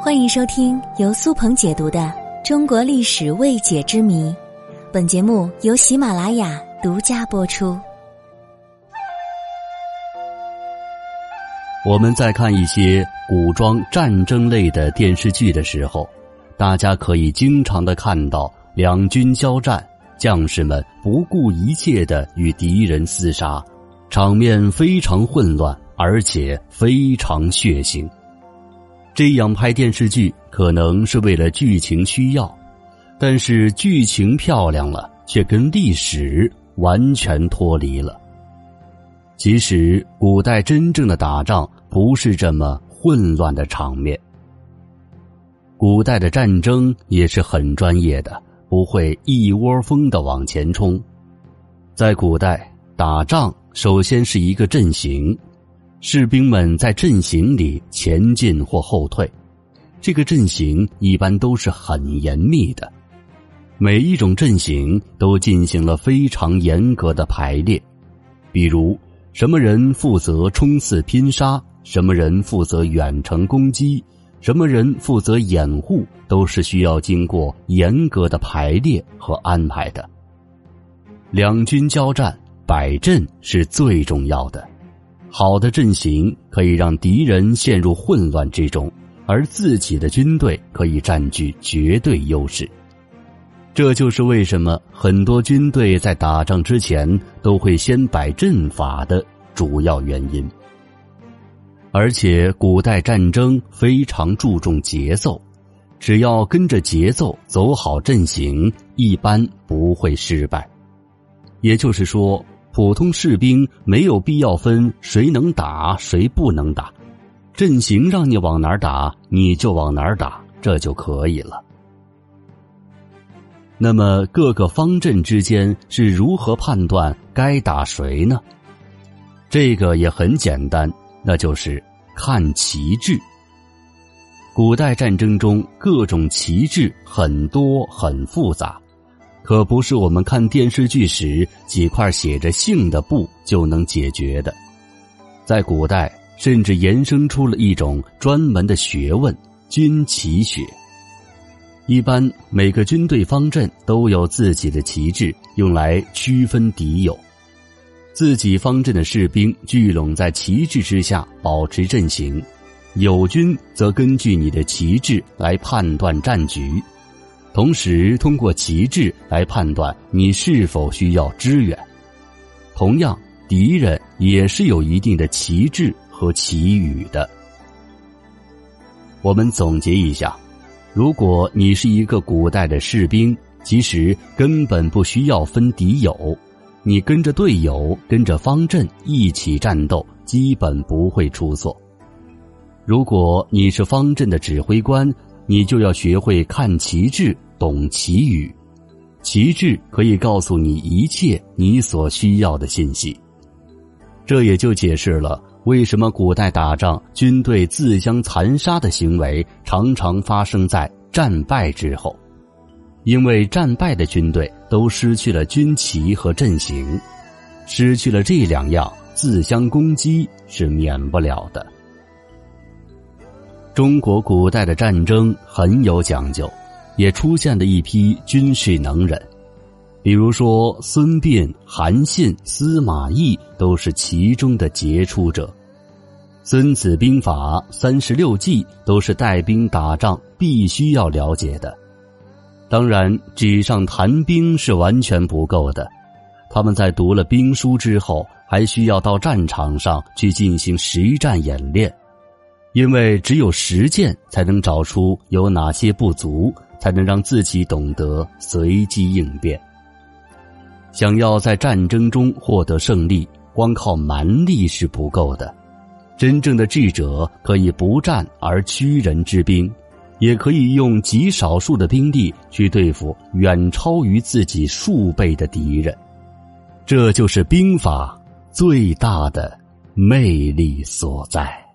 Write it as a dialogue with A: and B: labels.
A: 欢迎收听由苏鹏解读的《中国历史未解之谜》，本节目由喜马拉雅独家播出。
B: 我们在看一些古装战争类的电视剧的时候，大家可以经常的看到两军交战，将士们不顾一切的与敌人厮杀，场面非常混乱，而且非常血腥。这样拍电视剧可能是为了剧情需要，但是剧情漂亮了，却跟历史完全脱离了。其实，古代真正的打仗不是这么混乱的场面。古代的战争也是很专业的，不会一窝蜂的往前冲。在古代打仗，首先是一个阵型。士兵们在阵型里前进或后退，这个阵型一般都是很严密的。每一种阵型都进行了非常严格的排列，比如什么人负责冲刺拼杀，什么人负责远程攻击，什么人负责掩护，都是需要经过严格的排列和安排的。两军交战，摆阵是最重要的。好的阵型可以让敌人陷入混乱之中，而自己的军队可以占据绝对优势。这就是为什么很多军队在打仗之前都会先摆阵法的主要原因。而且，古代战争非常注重节奏，只要跟着节奏走好阵型，一般不会失败。也就是说。普通士兵没有必要分谁能打谁不能打，阵型让你往哪儿打你就往哪儿打，这就可以了。那么各个方阵之间是如何判断该打谁呢？这个也很简单，那就是看旗帜。古代战争中各种旗帜很多很复杂。可不是我们看电视剧时几块写着姓的布就能解决的，在古代甚至延伸出了一种专门的学问——军旗学。一般每个军队方阵都有自己的旗帜，用来区分敌友。自己方阵的士兵聚拢在旗帜之下保持阵型，友军则根据你的旗帜来判断战局。同时，通过旗帜来判断你是否需要支援。同样，敌人也是有一定的旗帜和旗语的。我们总结一下：如果你是一个古代的士兵，其实根本不需要分敌友，你跟着队友、跟着方阵一起战斗，基本不会出错。如果你是方阵的指挥官，你就要学会看旗帜。懂旗语，旗帜可以告诉你一切你所需要的信息。这也就解释了为什么古代打仗军队自相残杀的行为常常发生在战败之后，因为战败的军队都失去了军旗和阵型，失去了这两样，自相攻击是免不了的。中国古代的战争很有讲究。也出现了一批军事能人，比如说孙膑、韩信、司马懿都是其中的杰出者。《孙子兵法》三十六计都是带兵打仗必须要了解的。当然，纸上谈兵是完全不够的，他们在读了兵书之后，还需要到战场上去进行实战演练，因为只有实践才能找出有哪些不足。才能让自己懂得随机应变。想要在战争中获得胜利，光靠蛮力是不够的。真正的智者可以不战而屈人之兵，也可以用极少数的兵力去对付远超于自己数倍的敌人。这就是兵法最大的魅力所在。